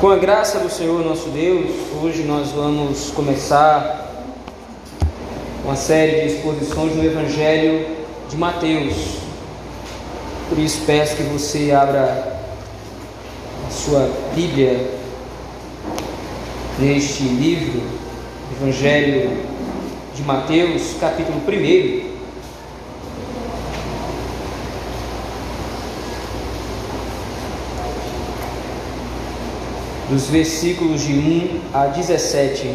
Com a graça do Senhor nosso Deus, hoje nós vamos começar uma série de exposições no Evangelho de Mateus. Por isso peço que você abra a sua Bíblia neste livro, Evangelho de Mateus, capítulo 1. Dos versículos de 1 a 17.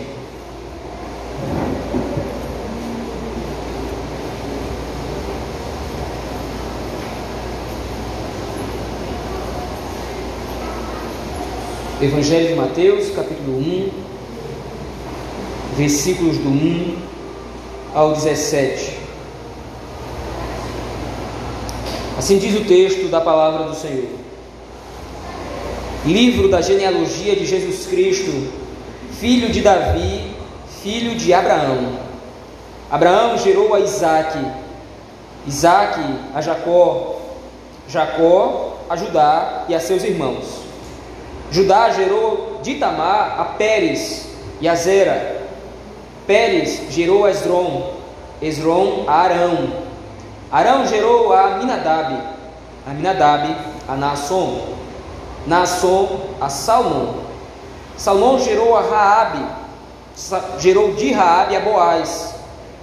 Evangelho de Mateus, capítulo 1, versículos do 1 ao 17. Assim diz o texto da palavra do Senhor livro da genealogia de Jesus Cristo, filho de Davi, filho de Abraão. Abraão gerou a Isaque, Isaque a Jacó, Jacó a Judá e a seus irmãos. Judá gerou de Tamar a Pérez e a Zera. Pérez gerou a Esdrom, Esdrom a Arão. Arão gerou a Minadab, a Minadab a Naasson. Naasson a Salmão. Salmão gerou a Raabe, gerou de Raabe a Boaz.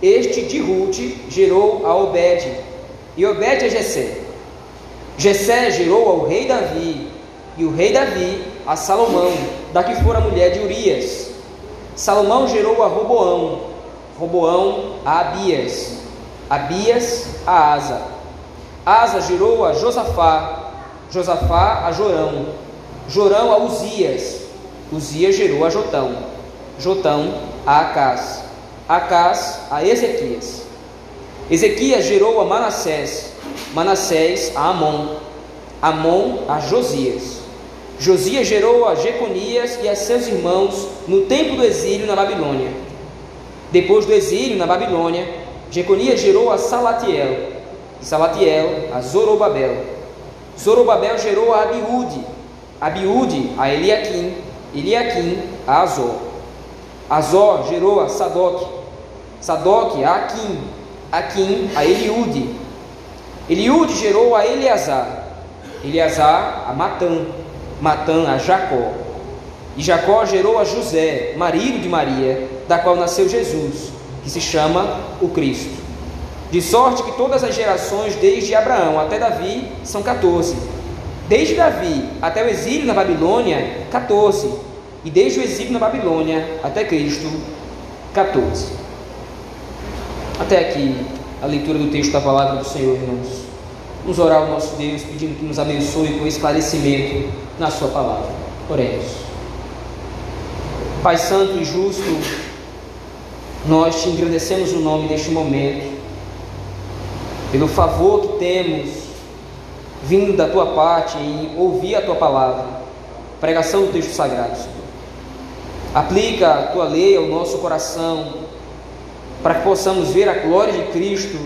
Este de Ruth gerou a Obed, e Obed a Jessé. Jessé gerou ao rei Davi, e o rei Davi a Salomão, da que fora mulher de Urias. Salomão gerou a Roboão, Roboão a Abias, Abias a Asa. Asa gerou a Josafá, Josafá a Jorão, Jorão a Uzias, Uzias gerou a Jotão, Jotão a Acás, Acás a Ezequias. Ezequias gerou a Manassés, Manassés a Amon, Amon a Josias. Josias gerou a Jeconias e a seus irmãos no tempo do exílio na Babilônia. Depois do exílio na Babilônia, Jeconias gerou a Salatiel, e Salatiel a Zorobabel. Zorobabel gerou a Abiúde, Abiúde a Eliaquim, Eliaquim a Azor. Azor gerou a Sadoc, Sadoc a Aquim, Aquim a Eliúde. Eliúde gerou a Eleazar, Eleazar a Matã, Matã a Jacó. E Jacó gerou a José, marido de Maria, da qual nasceu Jesus, que se chama o Cristo. De sorte que todas as gerações, desde Abraão até Davi, são 14. Desde Davi até o exílio na Babilônia, 14. E desde o exílio na Babilônia até Cristo, 14. Até aqui a leitura do texto da palavra do Senhor, irmãos. Vamos orar ao nosso Deus, pedindo que nos abençoe com esclarecimento na Sua palavra. Oremos. Pai Santo e Justo, nós te agradecemos o nome neste momento pelo favor que temos vindo da tua parte em ouvir a tua palavra, pregação do texto sagrado, Senhor. Aplica a tua lei ao nosso coração, para que possamos ver a glória de Cristo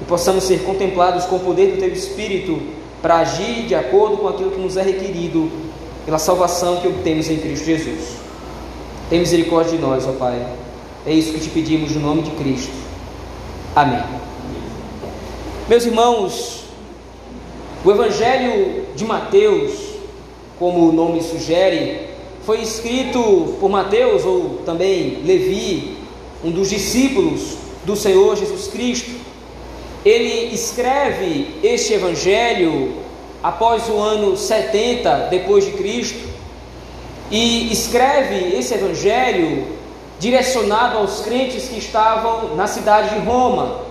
e possamos ser contemplados com o poder do teu Espírito para agir de acordo com aquilo que nos é requerido pela salvação que obtemos em Cristo Jesus. Tem misericórdia de nós, ó Pai. É isso que te pedimos no nome de Cristo. Amém. Meus irmãos, o Evangelho de Mateus, como o nome sugere, foi escrito por Mateus ou também Levi, um dos discípulos do Senhor Jesus Cristo. Ele escreve este evangelho após o ano 70 depois de Cristo e escreve esse evangelho direcionado aos crentes que estavam na cidade de Roma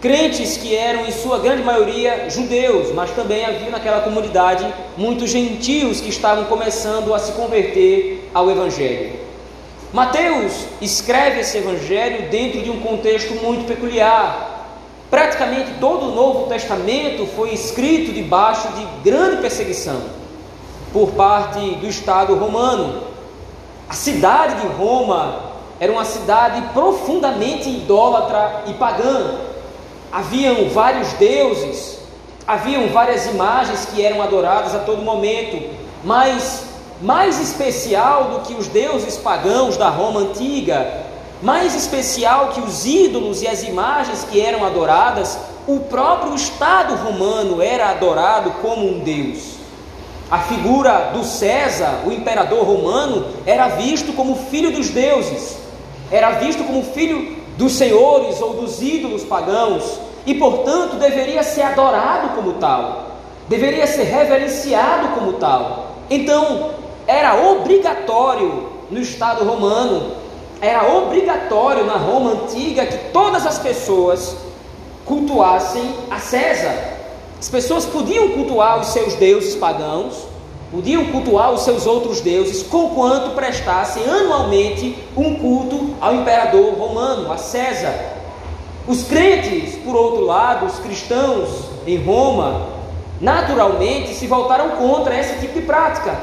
crentes que eram, em sua grande maioria, judeus, mas também havia naquela comunidade muitos gentios que estavam começando a se converter ao Evangelho. Mateus escreve esse Evangelho dentro de um contexto muito peculiar. Praticamente todo o Novo Testamento foi escrito debaixo de grande perseguição por parte do Estado romano. A cidade de Roma era uma cidade profundamente idólatra e pagã haviam vários deuses, haviam várias imagens que eram adoradas a todo momento, mas mais especial do que os deuses pagãos da Roma antiga, mais especial que os ídolos e as imagens que eram adoradas, o próprio Estado romano era adorado como um deus. A figura do César, o imperador romano, era visto como filho dos deuses, era visto como filho dos senhores ou dos ídolos pagãos, e portanto deveria ser adorado como tal, deveria ser reverenciado como tal. Então, era obrigatório no Estado romano, era obrigatório na Roma antiga que todas as pessoas cultuassem a César. As pessoas podiam cultuar os seus deuses pagãos, podiam cultuar os seus outros deuses, conquanto prestassem anualmente um culto ao imperador romano, a César. Os crentes, por outro lado, os cristãos em Roma, naturalmente se voltaram contra esse tipo de prática,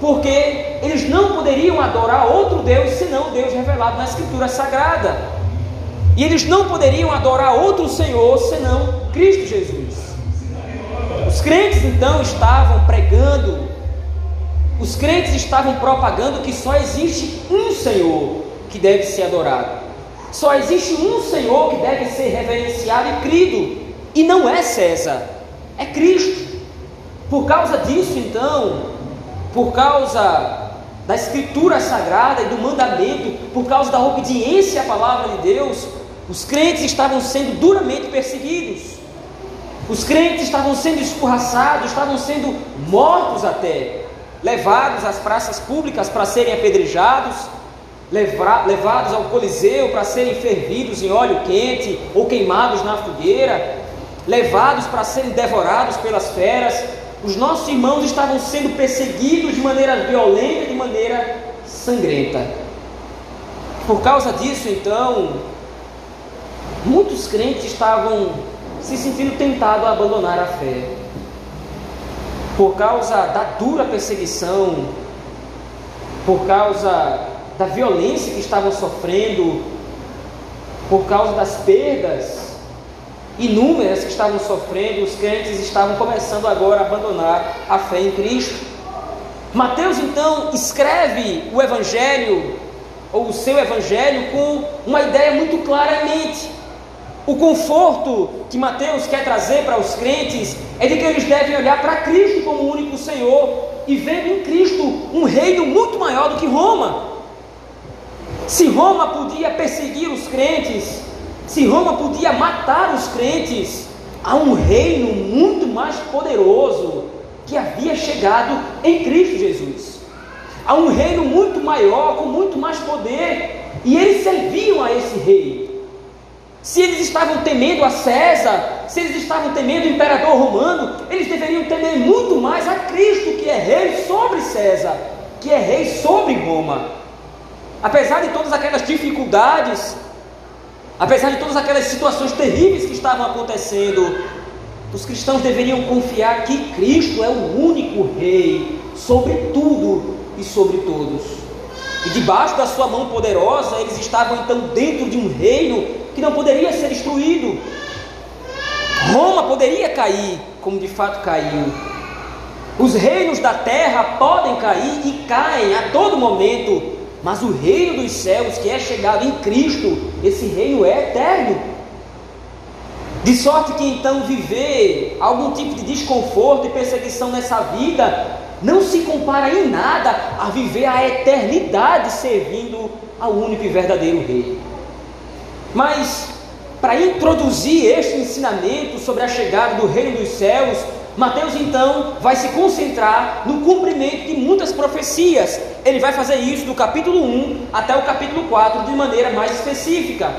porque eles não poderiam adorar outro Deus senão o Deus revelado na Escritura Sagrada. E eles não poderiam adorar outro Senhor senão Cristo Jesus. Os crentes então estavam pregando, os crentes estavam propagando que só existe um Senhor que deve ser adorado. Só existe um Senhor que deve ser reverenciado e crido, e não é César, é Cristo. Por causa disso, então, por causa da Escritura Sagrada e do mandamento, por causa da obediência à palavra de Deus, os crentes estavam sendo duramente perseguidos. Os crentes estavam sendo escorraçados, estavam sendo mortos até, levados às praças públicas para serem apedrejados, levados ao Coliseu para serem fervidos em óleo quente ou queimados na fogueira, levados para serem devorados pelas feras. Os nossos irmãos estavam sendo perseguidos de maneira violenta, de maneira sangrenta. Por causa disso, então, muitos crentes estavam se sentindo tentado a abandonar a fé. Por causa da dura perseguição, por causa da violência que estavam sofrendo, por causa das perdas inúmeras que estavam sofrendo, os crentes estavam começando agora a abandonar a fé em Cristo. Mateus então escreve o Evangelho, ou o seu Evangelho, com uma ideia muito clara em mente. O conforto que Mateus quer trazer para os crentes é de que eles devem olhar para Cristo como o único Senhor e ver em Cristo um reino muito maior do que Roma. Se Roma podia perseguir os crentes, se Roma podia matar os crentes, há um reino muito mais poderoso que havia chegado em Cristo Jesus. Há um reino muito maior, com muito mais poder, e eles serviam a esse rei. Se eles estavam temendo a César, se eles estavam temendo o imperador romano, eles deveriam temer muito mais a Cristo, que é rei sobre César, que é rei sobre Roma. Apesar de todas aquelas dificuldades, apesar de todas aquelas situações terríveis que estavam acontecendo, os cristãos deveriam confiar que Cristo é o único rei sobre tudo e sobre todos. E debaixo da sua mão poderosa, eles estavam então dentro de um reino que não poderia ser destruído. Roma poderia cair, como de fato caiu. Os reinos da terra podem cair e caem a todo momento, mas o reino dos céus, que é chegado em Cristo, esse reino é eterno. De sorte que então viver algum tipo de desconforto e perseguição nessa vida não se compara em nada a viver a eternidade servindo ao único e verdadeiro Rei. Mas, para introduzir este ensinamento sobre a chegada do Reino dos Céus, Mateus então vai se concentrar no cumprimento de muitas profecias. Ele vai fazer isso do capítulo 1 até o capítulo 4 de maneira mais específica.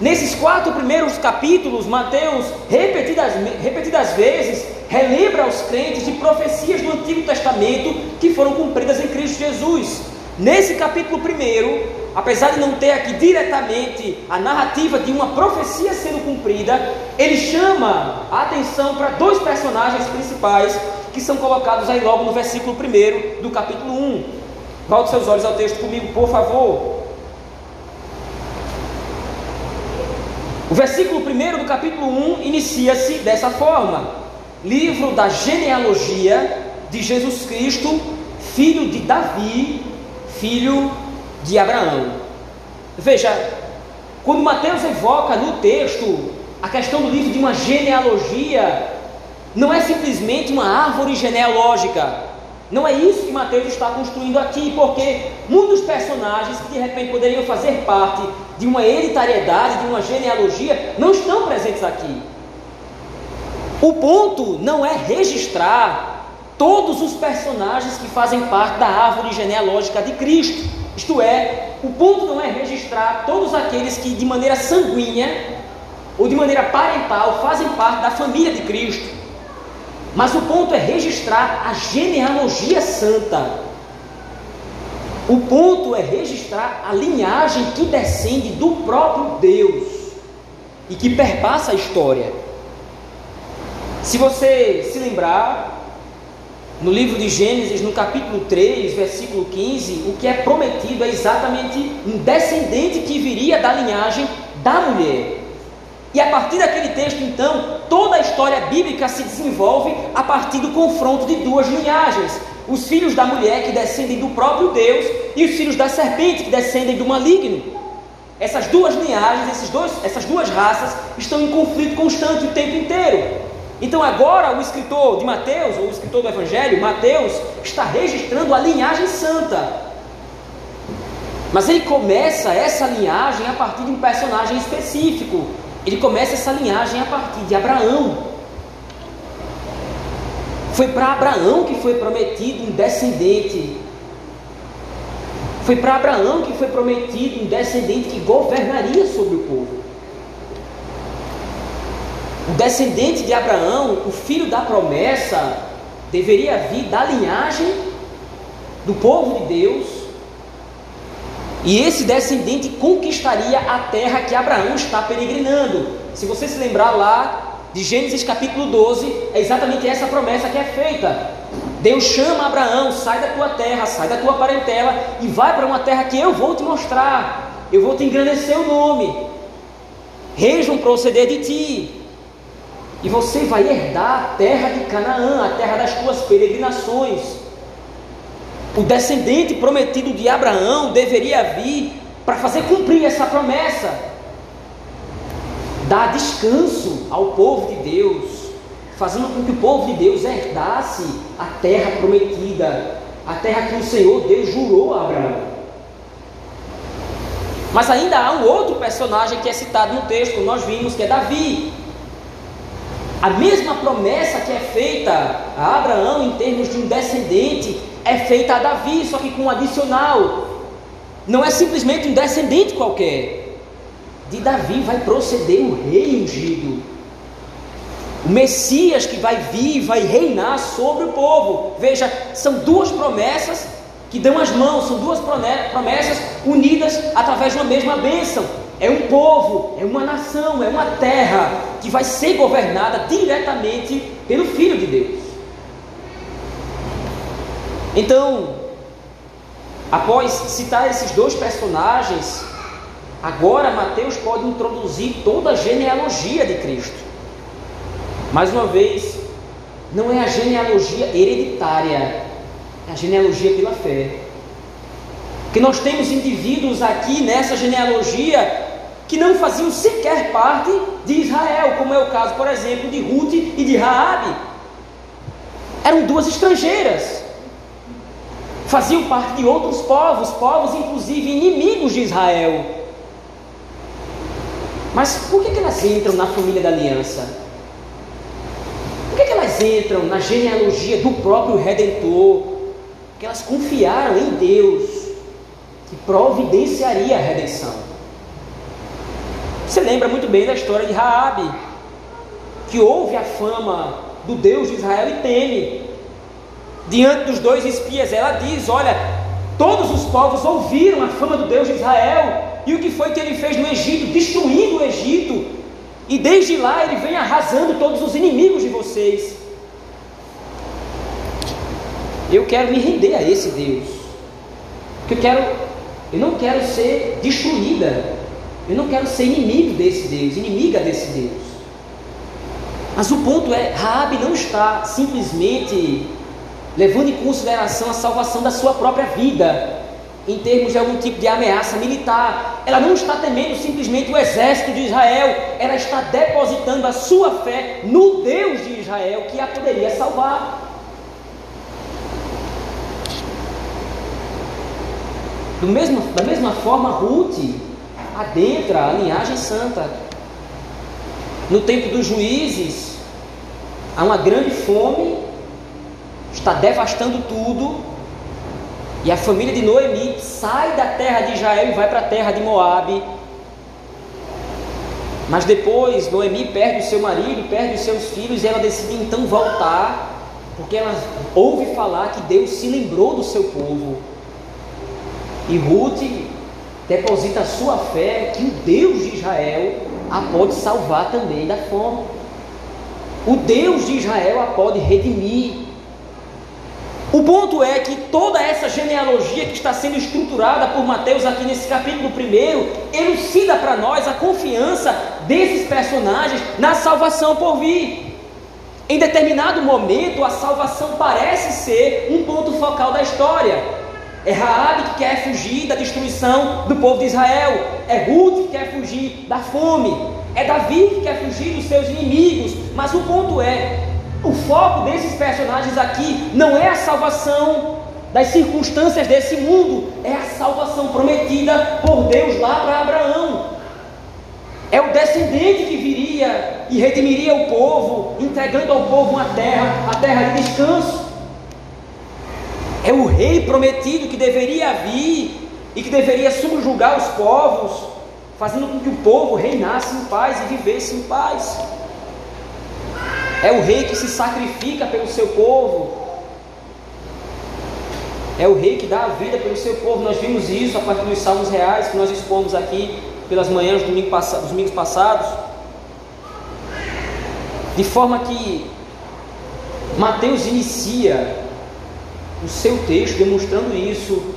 Nesses quatro primeiros capítulos, Mateus, repetidas, repetidas vezes, relembra aos crentes de profecias do Antigo Testamento que foram cumpridas em Cristo Jesus. Nesse capítulo primeiro, apesar de não ter aqui diretamente a narrativa de uma profecia sendo cumprida, ele chama a atenção para dois personagens principais que são colocados aí logo no versículo 1 do capítulo 1. Volte seus olhos ao texto comigo, por favor. O versículo 1 do capítulo 1 inicia-se dessa forma: Livro da genealogia de Jesus Cristo, filho de Davi, filho de Abraão. Veja, quando Mateus evoca no texto a questão do livro de uma genealogia, não é simplesmente uma árvore genealógica. Não é isso que Mateus está construindo aqui, porque muitos personagens que de repente poderiam fazer parte de uma hereditariedade, de uma genealogia, não estão presentes aqui. O ponto não é registrar todos os personagens que fazem parte da árvore genealógica de Cristo. Isto é, o ponto não é registrar todos aqueles que de maneira sanguínea ou de maneira parental fazem parte da família de Cristo. Mas o ponto é registrar a genealogia santa. O ponto é registrar a linhagem que descende do próprio Deus e que perpassa a história. Se você se lembrar, no livro de Gênesis, no capítulo 3, versículo 15, o que é prometido é exatamente um descendente que viria da linhagem da mulher. E a partir daquele texto, então, toda a história bíblica se desenvolve a partir do confronto de duas linhagens: os filhos da mulher que descendem do próprio Deus e os filhos da serpente que descendem do maligno. Essas duas linhagens, esses dois, essas duas raças estão em conflito constante o tempo inteiro. Então agora o escritor de Mateus, ou o escritor do Evangelho, Mateus, está registrando a linhagem santa. Mas ele começa essa linhagem a partir de um personagem específico, ele começa essa linhagem a partir de Abraão. Foi para Abraão que foi prometido um descendente. Foi para Abraão que foi prometido um descendente que governaria sobre o povo. O descendente de Abraão, o filho da promessa, deveria vir da linhagem do povo de Deus e esse descendente conquistaria a terra que Abraão está peregrinando. Se você se lembrar lá de Gênesis capítulo 12, é exatamente essa promessa que é feita. Deus chama Abraão, sai da tua terra, sai da tua parentela e vai para uma terra que eu vou te mostrar. Eu vou te engrandecer o nome. Reis vão proceder de ti. E você vai herdar a terra de Canaã, a terra das tuas peregrinações. O descendente prometido de Abraão deveria vir para fazer cumprir essa promessa, dar descanso ao povo de Deus, fazendo com que o povo de Deus herdasse a terra prometida, a terra que o Senhor Deus jurou a Abraão. Mas ainda há um outro personagem que é citado no texto, nós vimos que é Davi. A mesma promessa que é feita a Abraão em termos de um descendente é feita a Davi, só que com um adicional. Não é simplesmente um descendente qualquer. De Davi vai proceder o rei ungido. O Messias que vai vir vai reinar sobre o povo. Veja, são duas promessas que dão as mãos, são duas promessas unidas através de uma mesma bênção. É um povo, é uma nação, é uma terra que vai ser governada diretamente pelo Filho de Deus. Então, após citar esses dois personagens, agora Mateus pode introduzir toda a genealogia de Cristo. Mais uma vez, não é a genealogia hereditária, é a genealogia pela fé. Que nós temos indivíduos aqui nessa genealogia que não faziam sequer parte de Israel, como é o caso, por exemplo, de Ruth e de Raabe. Eram duas estrangeiras faziam parte de outros povos, povos inclusive inimigos de Israel. Mas por que, que elas entram na família da aliança? Por que, que elas entram na genealogia do próprio Redentor? Porque elas confiaram em Deus, que providenciaria a redenção. Você lembra muito bem da história de Raabe, que ouve a fama do Deus de Israel e teme. Diante dos dois espias, ela diz: Olha, todos os povos ouviram a fama do Deus de Israel, e o que foi que ele fez no Egito, destruindo o Egito, e desde lá ele vem arrasando todos os inimigos de vocês. Eu quero me render a esse Deus, porque eu quero, eu não quero ser destruída, eu não quero ser inimigo desse Deus, inimiga desse Deus. Mas o ponto é, Raabe não está simplesmente levando em consideração a salvação da sua própria vida, em termos de algum tipo de ameaça militar. Ela não está temendo simplesmente o exército de Israel, ela está depositando a sua fé no Deus de Israel que a poderia salvar. Do mesmo, da mesma forma, Ruth adentra a linhagem santa. No tempo dos juízes, há uma grande fome, está devastando tudo, e a família de Noemi sai da terra de Israel e vai para a terra de Moabe. Mas depois Noemi perde o seu marido, perde os seus filhos e ela decide então voltar, porque ela ouve falar que Deus se lembrou do seu povo. E Ruth deposita a sua fé que o Deus de Israel a pode salvar também da fome. O Deus de Israel a pode redimir. O ponto é que toda essa genealogia que está sendo estruturada por Mateus aqui nesse capítulo primeiro, elucida para nós a confiança desses personagens na salvação por vir. Em determinado momento, a salvação parece ser um ponto focal da história. É Raabe que quer fugir da destruição do povo de Israel. É Ruth que quer fugir da fome. É Davi que quer fugir dos seus inimigos. Mas o ponto é, o foco desses personagens aqui não é a salvação das circunstâncias desse mundo, é a salvação prometida por Deus lá para Abraão. É o descendente que viria e redimiria o povo, entregando ao povo uma terra, a terra de descanso. É o rei prometido que deveria vir e que deveria subjugar os povos, fazendo com que o povo reinasse em paz e vivesse em paz. É o rei que se sacrifica pelo seu povo. É o rei que dá a vida pelo seu povo. Nós vimos isso a partir dos salmos reais que nós expomos aqui pelas manhãs dos domingos passados. De forma que Mateus inicia o seu texto demonstrando isso.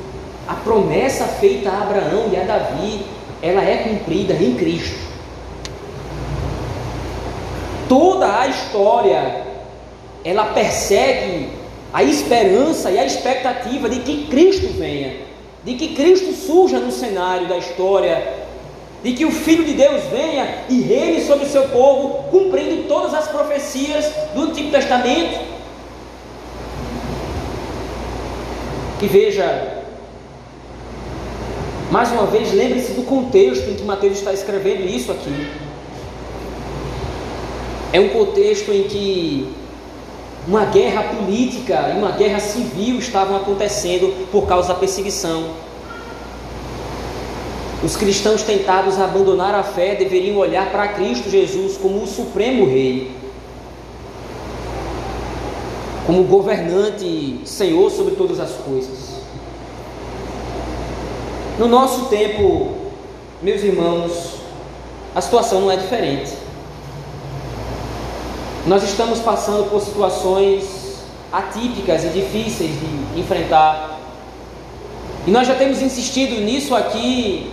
A promessa feita a Abraão e a Davi, ela é cumprida em Cristo. Toda a história, ela persegue a esperança e a expectativa de que Cristo venha, de que Cristo surja no cenário da história, de que o Filho de Deus venha e reine sobre o seu povo, cumprindo todas as profecias do Antigo Testamento. E veja, mais uma vez, lembre-se do contexto em que Mateus está escrevendo isso aqui. É um contexto em que uma guerra política e uma guerra civil estavam acontecendo por causa da perseguição. Os cristãos tentados a abandonar a fé deveriam olhar para Cristo Jesus como o supremo rei como governante, Senhor sobre todas as coisas. No nosso tempo, meus irmãos, a situação não é diferente. Nós estamos passando por situações atípicas e difíceis de enfrentar. E nós já temos insistido nisso aqui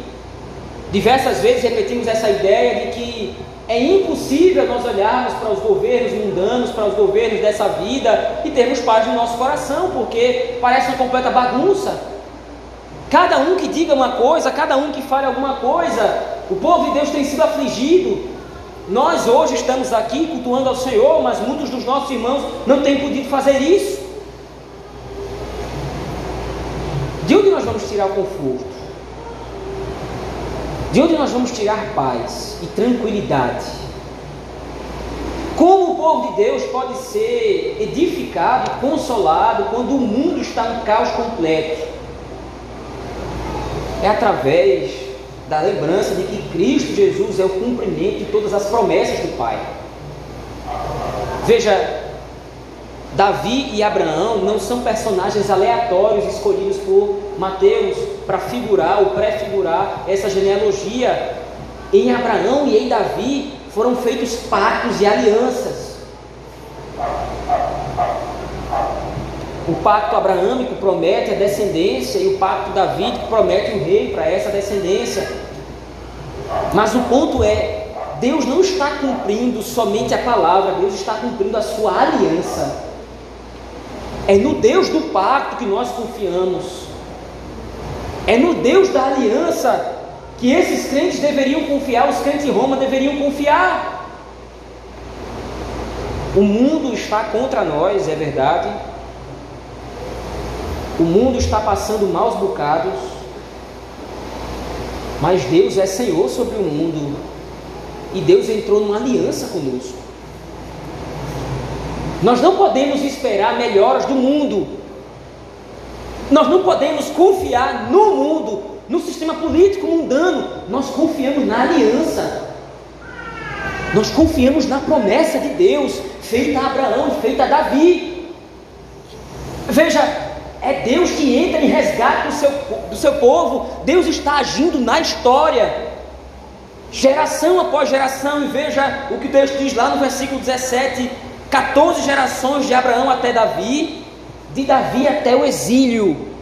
diversas vezes, repetimos essa ideia de que é impossível nós olharmos para os governos mundanos, para os governos dessa vida e termos paz no nosso coração, porque parece uma completa bagunça. Cada um que diga uma coisa, cada um que fale alguma coisa, o povo de Deus tem sido afligido. Nós hoje estamos aqui cultuando ao Senhor, mas muitos dos nossos irmãos não têm podido fazer isso. De onde nós vamos tirar o conforto? De onde nós vamos tirar paz e tranquilidade? Como o povo de Deus pode ser edificado consolado quando o mundo está no caos completo? É através da lembrança de que Cristo Jesus é o cumprimento de todas as promessas do Pai. Veja, Davi e Abraão não são personagens aleatórios escolhidos por Mateus para figurar ou prefigurar essa genealogia. Em Abraão e em Davi foram feitos pactos e alianças. O pacto abraâmico promete a descendência e o pacto davídico promete o rei para essa descendência. Mas o ponto é, Deus não está cumprindo somente a palavra, Deus está cumprindo a sua aliança. É no Deus do pacto que nós confiamos. É no Deus da aliança que esses crentes deveriam confiar, os crentes em Roma deveriam confiar. O mundo está contra nós, é verdade. O mundo está passando maus bocados. Mas Deus é Senhor sobre o mundo. E Deus entrou numa aliança conosco. Nós não podemos esperar melhoras do mundo. Nós não podemos confiar no mundo, no sistema político mundano. Nós confiamos na aliança. Nós confiamos na promessa de Deus, feita a Abraão feita a Davi. Veja, é Deus que entra em resgate do seu, do seu povo. Deus está agindo na história, geração após geração. E veja o que Deus diz lá no versículo 17: 14 gerações de Abraão até Davi, de Davi até o exílio.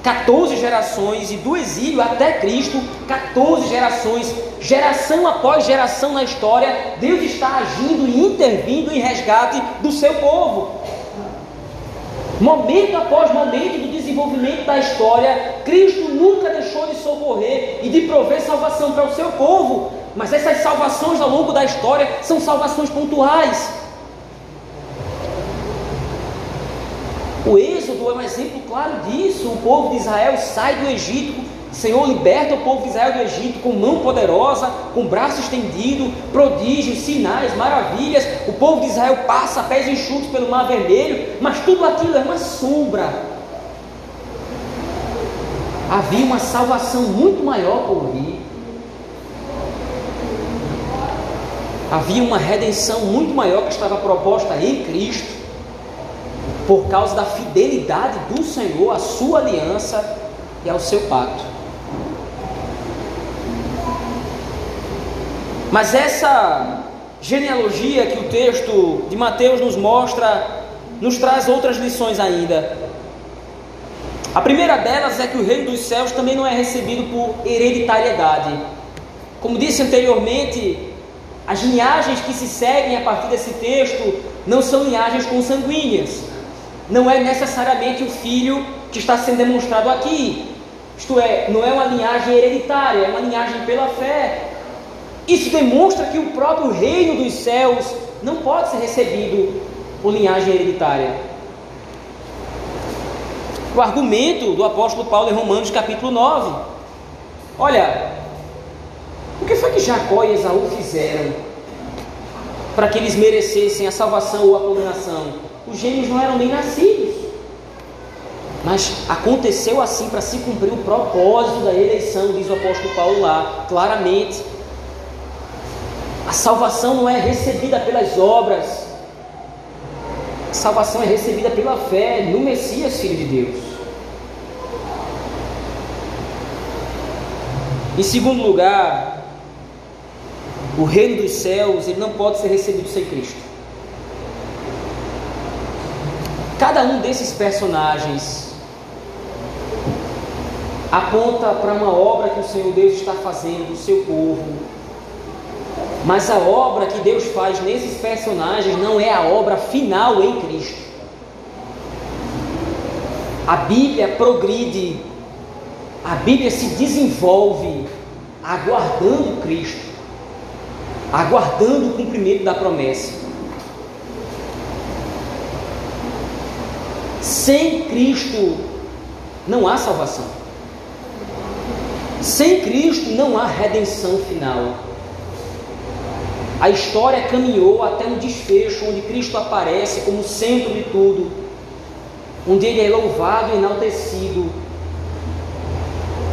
14 gerações e do exílio até Cristo, 14 gerações, geração após geração na história, Deus está agindo e intervindo em resgate do seu povo. Momento após momento do desenvolvimento da história, Cristo nunca deixou de socorrer e de prover salvação para o seu povo, mas essas salvações ao longo da história são salvações pontuais. O Êxodo é um exemplo claro disso. O povo de Israel sai do Egito, o Senhor liberta o povo de Israel do Egito com mão poderosa, com braço estendido, prodígios, sinais, maravilhas. O povo de Israel passa a pés enxutos pelo Mar Vermelho, mas tudo aquilo é uma sombra. Havia uma salvação muito maior por vir. Havia uma redenção muito maior que estava proposta em Cristo por causa da fidelidade do Senhor à sua aliança e ao seu pacto. Mas essa genealogia que o texto de Mateus nos mostra, nos traz outras lições ainda. A primeira delas é que o reino dos céus também não é recebido por hereditariedade. Como disse anteriormente, as linhagens que se seguem a partir desse texto não são linhagens consanguíneas não é necessariamente o filho que está sendo demonstrado aqui. Isto é, não é uma linhagem hereditária, é uma linhagem pela fé. Isso demonstra que o próprio reino dos céus não pode ser recebido por linhagem hereditária. O argumento do apóstolo Paulo em Romanos capítulo 9. Olha, o que foi que Jacó e Esaú fizeram para que eles merecessem a salvação ou a condenação? Os gêmeos não eram nem nascidos. Mas aconteceu assim para se cumprir o propósito da eleição, diz o apóstolo Paulo lá, claramente. A salvação não é recebida pelas obras, a salvação é recebida pela fé no Messias, Filho de Deus. Em segundo lugar, o reino dos céus ele não pode ser recebido sem Cristo. Cada um desses personagens aponta para uma obra que o Senhor Deus está fazendo do seu povo. Mas a obra que Deus faz nesses personagens não é a obra final em Cristo. A Bíblia progride, a Bíblia se desenvolve aguardando Cristo, aguardando o cumprimento da promessa. Sem Cristo não há salvação. Sem Cristo não há redenção final. A história caminhou até um desfecho onde Cristo aparece como centro de tudo, onde Ele é louvado e enaltecido,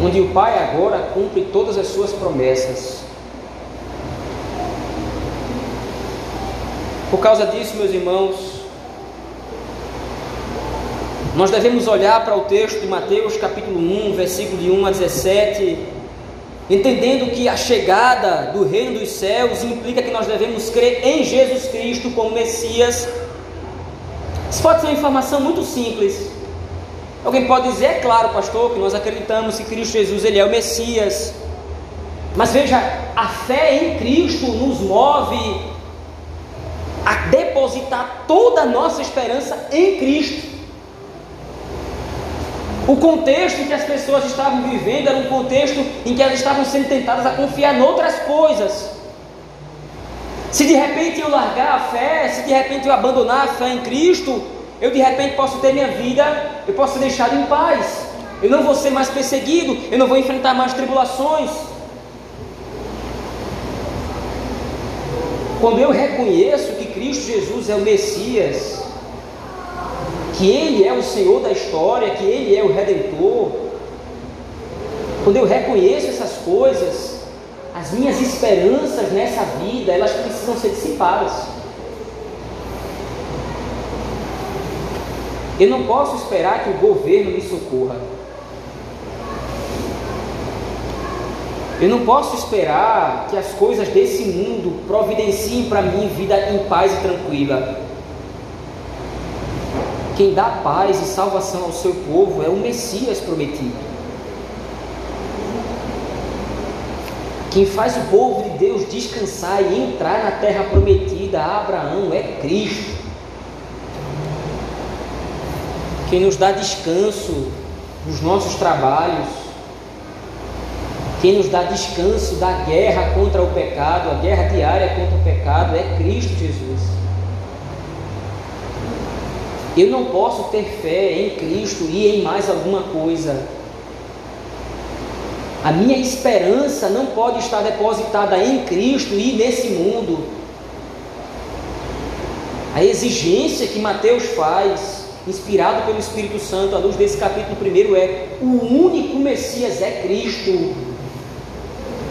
onde o Pai agora cumpre todas as suas promessas. Por causa disso, meus irmãos, nós devemos olhar para o texto de Mateus capítulo 1, versículo de 1 a 17, entendendo que a chegada do reino dos céus implica que nós devemos crer em Jesus Cristo como Messias. Isso pode ser uma informação muito simples. Alguém pode dizer, é claro, pastor, que nós acreditamos que Cristo Jesus ele é o Messias. Mas veja, a fé em Cristo nos move a depositar toda a nossa esperança em Cristo. O contexto em que as pessoas estavam vivendo era um contexto em que elas estavam sendo tentadas a confiar em outras coisas. Se de repente eu largar a fé, se de repente eu abandonar a fé em Cristo, eu de repente posso ter minha vida, eu posso ser deixado em paz. Eu não vou ser mais perseguido, eu não vou enfrentar mais tribulações. Quando eu reconheço que Cristo Jesus é o Messias, que Ele é o Senhor da história, que Ele é o Redentor, quando eu reconheço essas coisas, as minhas esperanças nessa vida, elas precisam ser dissipadas. Eu não posso esperar que o governo me socorra. Eu não posso esperar que as coisas desse mundo providenciem para mim vida em paz e tranquila. Quem dá paz e salvação ao seu povo é o Messias prometido. Quem faz o povo de Deus descansar e entrar na terra prometida a Abraão é Cristo. Quem nos dá descanso nos nossos trabalhos, quem nos dá descanso da guerra contra o pecado, a guerra diária contra o pecado, é Cristo Jesus. Eu não posso ter fé em Cristo e em mais alguma coisa. A minha esperança não pode estar depositada em Cristo e nesse mundo. A exigência que Mateus faz, inspirado pelo Espírito Santo, à luz desse capítulo primeiro, é: o único Messias é Cristo.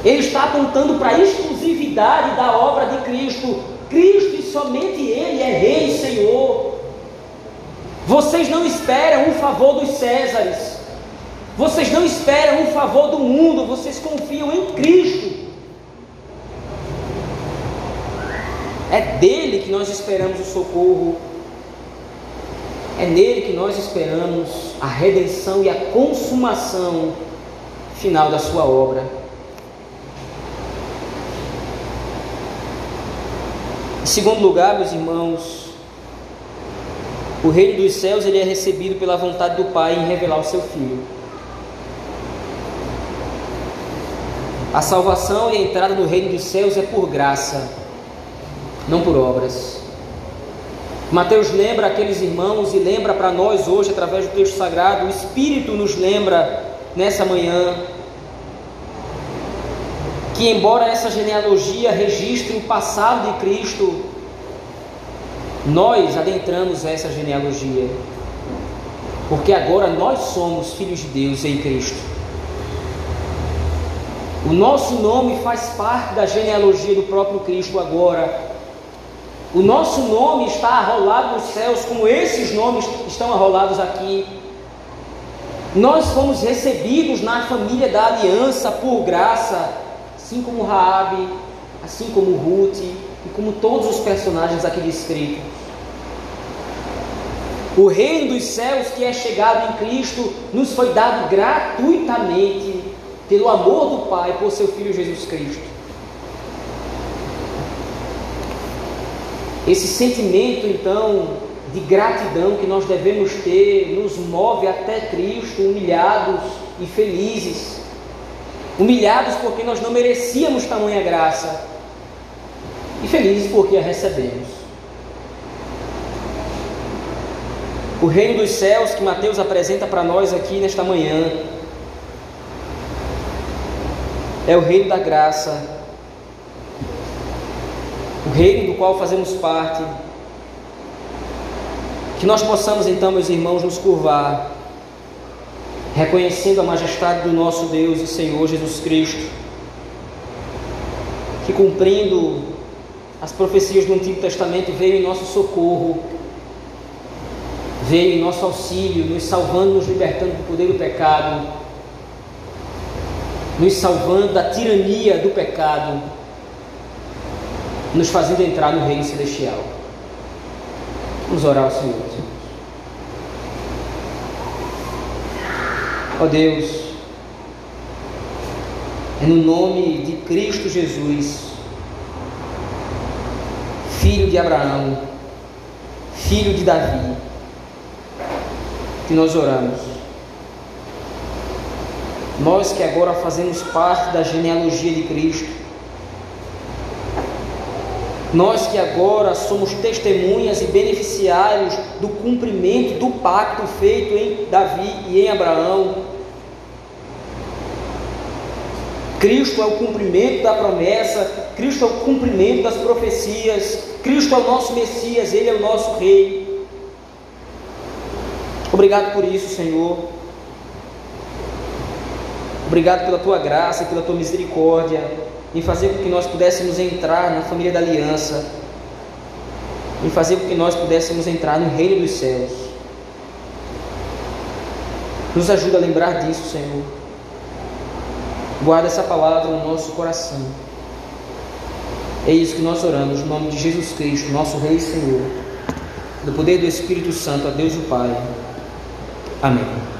Ele está apontando para a exclusividade da obra de Cristo. Cristo e somente Ele é Rei e Senhor. Vocês não esperam um favor dos Césares. Vocês não esperam um favor do mundo. Vocês confiam em Cristo. É dele que nós esperamos o socorro. É nele que nós esperamos a redenção e a consumação final da sua obra. segundo lugar, meus irmãos, o reino dos céus ele é recebido pela vontade do Pai em revelar o seu Filho. A salvação e a entrada no reino dos céus é por graça, não por obras. Mateus lembra aqueles irmãos e lembra para nós hoje, através do texto sagrado, o Espírito nos lembra nessa manhã que, embora essa genealogia registre o passado de Cristo, nós adentramos essa genealogia, porque agora nós somos filhos de Deus em Cristo. O nosso nome faz parte da genealogia do próprio Cristo agora. O nosso nome está arrolado nos céus, como esses nomes estão arrolados aqui. Nós fomos recebidos na família da aliança por graça assim como Raabe, assim como Ruth e como todos os personagens aqui descritos. O reino dos céus que é chegado em Cristo nos foi dado gratuitamente pelo amor do Pai por seu Filho Jesus Cristo. Esse sentimento, então, de gratidão que nós devemos ter nos move até Cristo, humilhados e felizes humilhados porque nós não merecíamos tamanha graça, e felizes porque a recebemos. O reino dos céus que Mateus apresenta para nós aqui nesta manhã é o reino da graça, o reino do qual fazemos parte. Que nós possamos então, meus irmãos, nos curvar reconhecendo a majestade do nosso Deus e Senhor Jesus Cristo, que cumprindo as profecias do Antigo Testamento veio em nosso socorro, veio em nosso auxílio, nos salvando, nos libertando do poder do pecado, nos salvando da tirania do pecado, nos fazendo entrar no reino celestial. Vamos orar ao Senhor. Ó oh Deus, é no nome de Cristo Jesus, filho de Abraão, filho de Davi, que nós oramos. Nós que agora fazemos parte da genealogia de Cristo, nós que agora somos testemunhas e beneficiários do cumprimento do pacto feito em Davi e em Abraão. Cristo é o cumprimento da promessa, Cristo é o cumprimento das profecias, Cristo é o nosso Messias, Ele é o nosso Rei. Obrigado por isso, Senhor. Obrigado pela tua graça pela tua misericórdia em fazer com que nós pudéssemos entrar na família da aliança, em fazer com que nós pudéssemos entrar no reino dos céus. Nos ajuda a lembrar disso, Senhor. Guarda essa palavra no nosso coração. É isso que nós oramos, no nome de Jesus Cristo, nosso Rei e Senhor. No poder do Espírito Santo, a Deus o Pai. Amém.